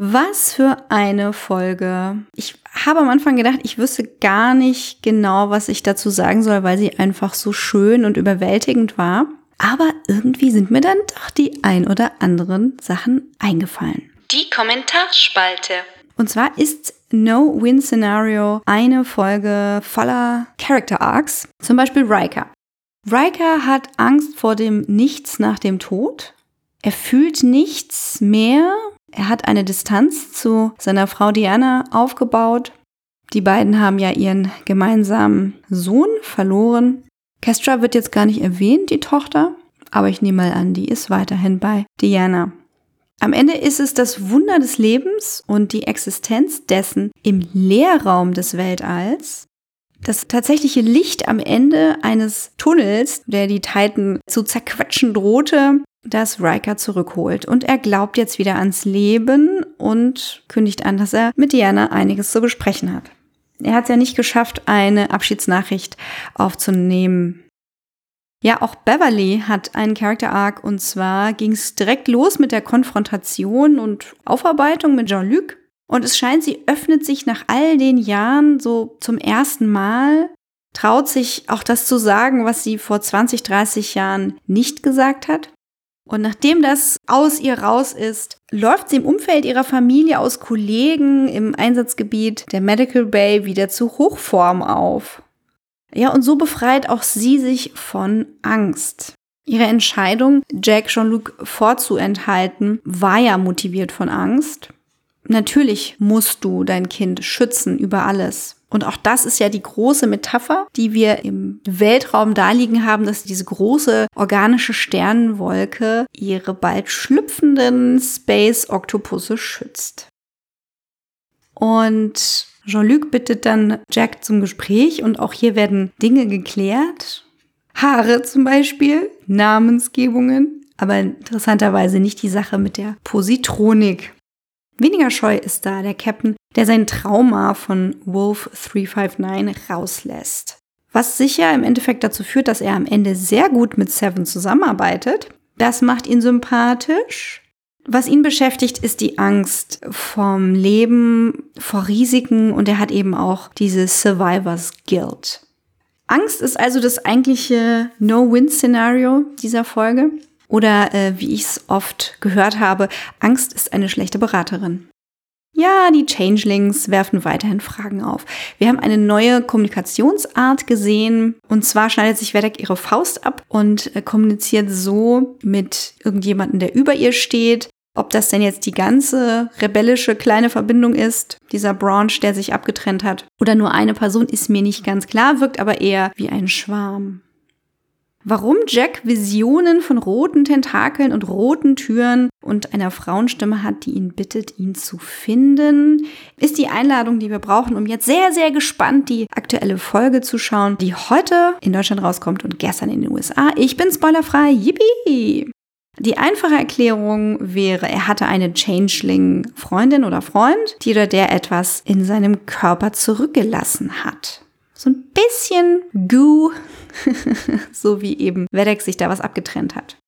Was für eine Folge. Ich habe am Anfang gedacht, ich wüsste gar nicht genau, was ich dazu sagen soll, weil sie einfach so schön und überwältigend war. Aber irgendwie sind mir dann doch die ein oder anderen Sachen eingefallen. Die Kommentarspalte. Und zwar ist No-Win-Scenario eine Folge voller Character Arcs. Zum Beispiel Riker. Riker hat Angst vor dem Nichts nach dem Tod. Er fühlt nichts mehr, er hat eine Distanz zu seiner Frau Diana aufgebaut. Die beiden haben ja ihren gemeinsamen Sohn verloren. Kestra wird jetzt gar nicht erwähnt, die Tochter, aber ich nehme mal an, die ist weiterhin bei Diana. Am Ende ist es das Wunder des Lebens und die Existenz dessen im Leerraum des Weltalls, das tatsächliche Licht am Ende eines Tunnels, der die Titan zu zerquetschen drohte, das Riker zurückholt. Und er glaubt jetzt wieder ans Leben und kündigt an, dass er mit Diana einiges zu besprechen hat. Er hat es ja nicht geschafft, eine Abschiedsnachricht aufzunehmen. Ja, auch Beverly hat einen Character Arc und zwar ging es direkt los mit der Konfrontation und Aufarbeitung mit Jean-Luc. Und es scheint, sie öffnet sich nach all den Jahren so zum ersten Mal, traut sich auch das zu sagen, was sie vor 20, 30 Jahren nicht gesagt hat. Und nachdem das aus ihr raus ist, läuft sie im Umfeld ihrer Familie aus Kollegen im Einsatzgebiet der Medical Bay wieder zu Hochform auf. Ja, und so befreit auch sie sich von Angst. Ihre Entscheidung, Jack Jean-Luc vorzuenthalten, war ja motiviert von Angst. Natürlich musst du dein Kind schützen über alles. Und auch das ist ja die große Metapher, die wir im Weltraum daliegen haben, dass diese große organische Sternenwolke ihre bald schlüpfenden Space Oktopusse schützt. Und Jean-Luc bittet dann Jack zum Gespräch und auch hier werden Dinge geklärt. Haare zum Beispiel, Namensgebungen, aber interessanterweise nicht die Sache mit der Positronik. Weniger scheu ist da der Captain, der sein Trauma von Wolf 359 rauslässt. Was sicher im Endeffekt dazu führt, dass er am Ende sehr gut mit Seven zusammenarbeitet. Das macht ihn sympathisch. Was ihn beschäftigt, ist die Angst vom Leben, vor Risiken und er hat eben auch diese Survivors Guilt. Angst ist also das eigentliche No-Win-Szenario dieser Folge. Oder äh, wie ich es oft gehört habe, Angst ist eine schlechte Beraterin. Ja, die Changelings werfen weiterhin Fragen auf. Wir haben eine neue Kommunikationsart gesehen. Und zwar schneidet sich Vedek ihre Faust ab und äh, kommuniziert so mit irgendjemandem, der über ihr steht. Ob das denn jetzt die ganze rebellische kleine Verbindung ist, dieser Branch, der sich abgetrennt hat, oder nur eine Person, ist mir nicht ganz klar, wirkt aber eher wie ein Schwarm. Warum Jack Visionen von roten Tentakeln und roten Türen und einer Frauenstimme hat, die ihn bittet, ihn zu finden, ist die Einladung, die wir brauchen, um jetzt sehr, sehr gespannt die aktuelle Folge zu schauen, die heute in Deutschland rauskommt und gestern in den USA. Ich bin spoilerfrei. Yippie! Die einfache Erklärung wäre, er hatte eine Changeling-Freundin oder Freund, die oder der etwas in seinem Körper zurückgelassen hat so ein bisschen Goo, so wie eben Wedex sich da was abgetrennt hat.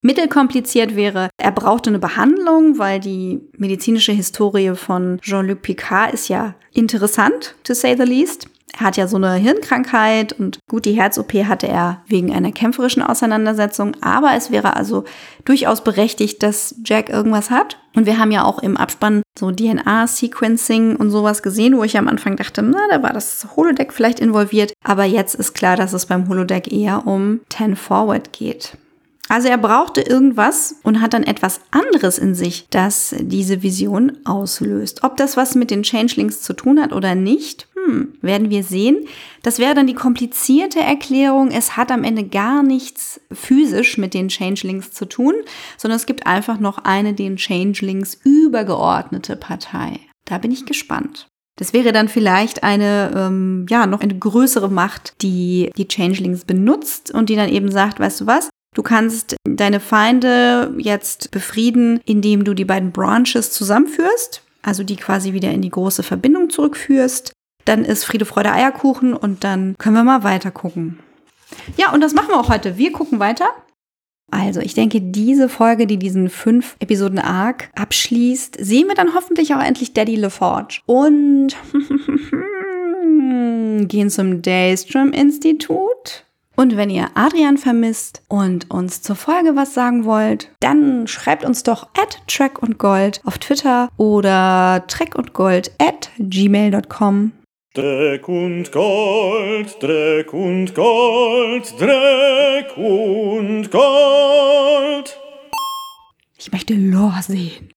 Mittelkompliziert wäre, er brauchte eine Behandlung, weil die medizinische Historie von Jean-Luc Picard ist ja interessant, to say the least. Er hat ja so eine Hirnkrankheit und gut, die Herz-OP hatte er wegen einer kämpferischen Auseinandersetzung, aber es wäre also durchaus berechtigt, dass Jack irgendwas hat. Und wir haben ja auch im Abspann so DNA-Sequencing und sowas gesehen, wo ich am Anfang dachte, na, da war das Holodeck vielleicht involviert. Aber jetzt ist klar, dass es beim Holodeck eher um 10 Forward geht. Also er brauchte irgendwas und hat dann etwas anderes in sich, das diese Vision auslöst. Ob das was mit den Changelings zu tun hat oder nicht, hm, werden wir sehen. Das wäre dann die komplizierte Erklärung. Es hat am Ende gar nichts physisch mit den Changelings zu tun, sondern es gibt einfach noch eine den Changelings übergeordnete Partei. Da bin ich gespannt. Das wäre dann vielleicht eine, ähm, ja, noch eine größere Macht, die die Changelings benutzt und die dann eben sagt, weißt du was, Du kannst deine Feinde jetzt befrieden, indem du die beiden Branches zusammenführst, also die quasi wieder in die große Verbindung zurückführst. Dann ist Friede, Freude, Eierkuchen und dann können wir mal weiter gucken. Ja, und das machen wir auch heute. Wir gucken weiter. Also, ich denke, diese Folge, die diesen fünf Episoden Arc abschließt, sehen wir dann hoffentlich auch endlich Daddy LaForge. Und gehen zum Daystrom Institut. Und wenn ihr Adrian vermisst und uns zur Folge was sagen wollt, dann schreibt uns doch at Track und Gold auf Twitter oder Track und Gold at gmail.com. Dreck und Gold, Dreck und Gold, Dreck und Gold. Ich möchte Lore sehen.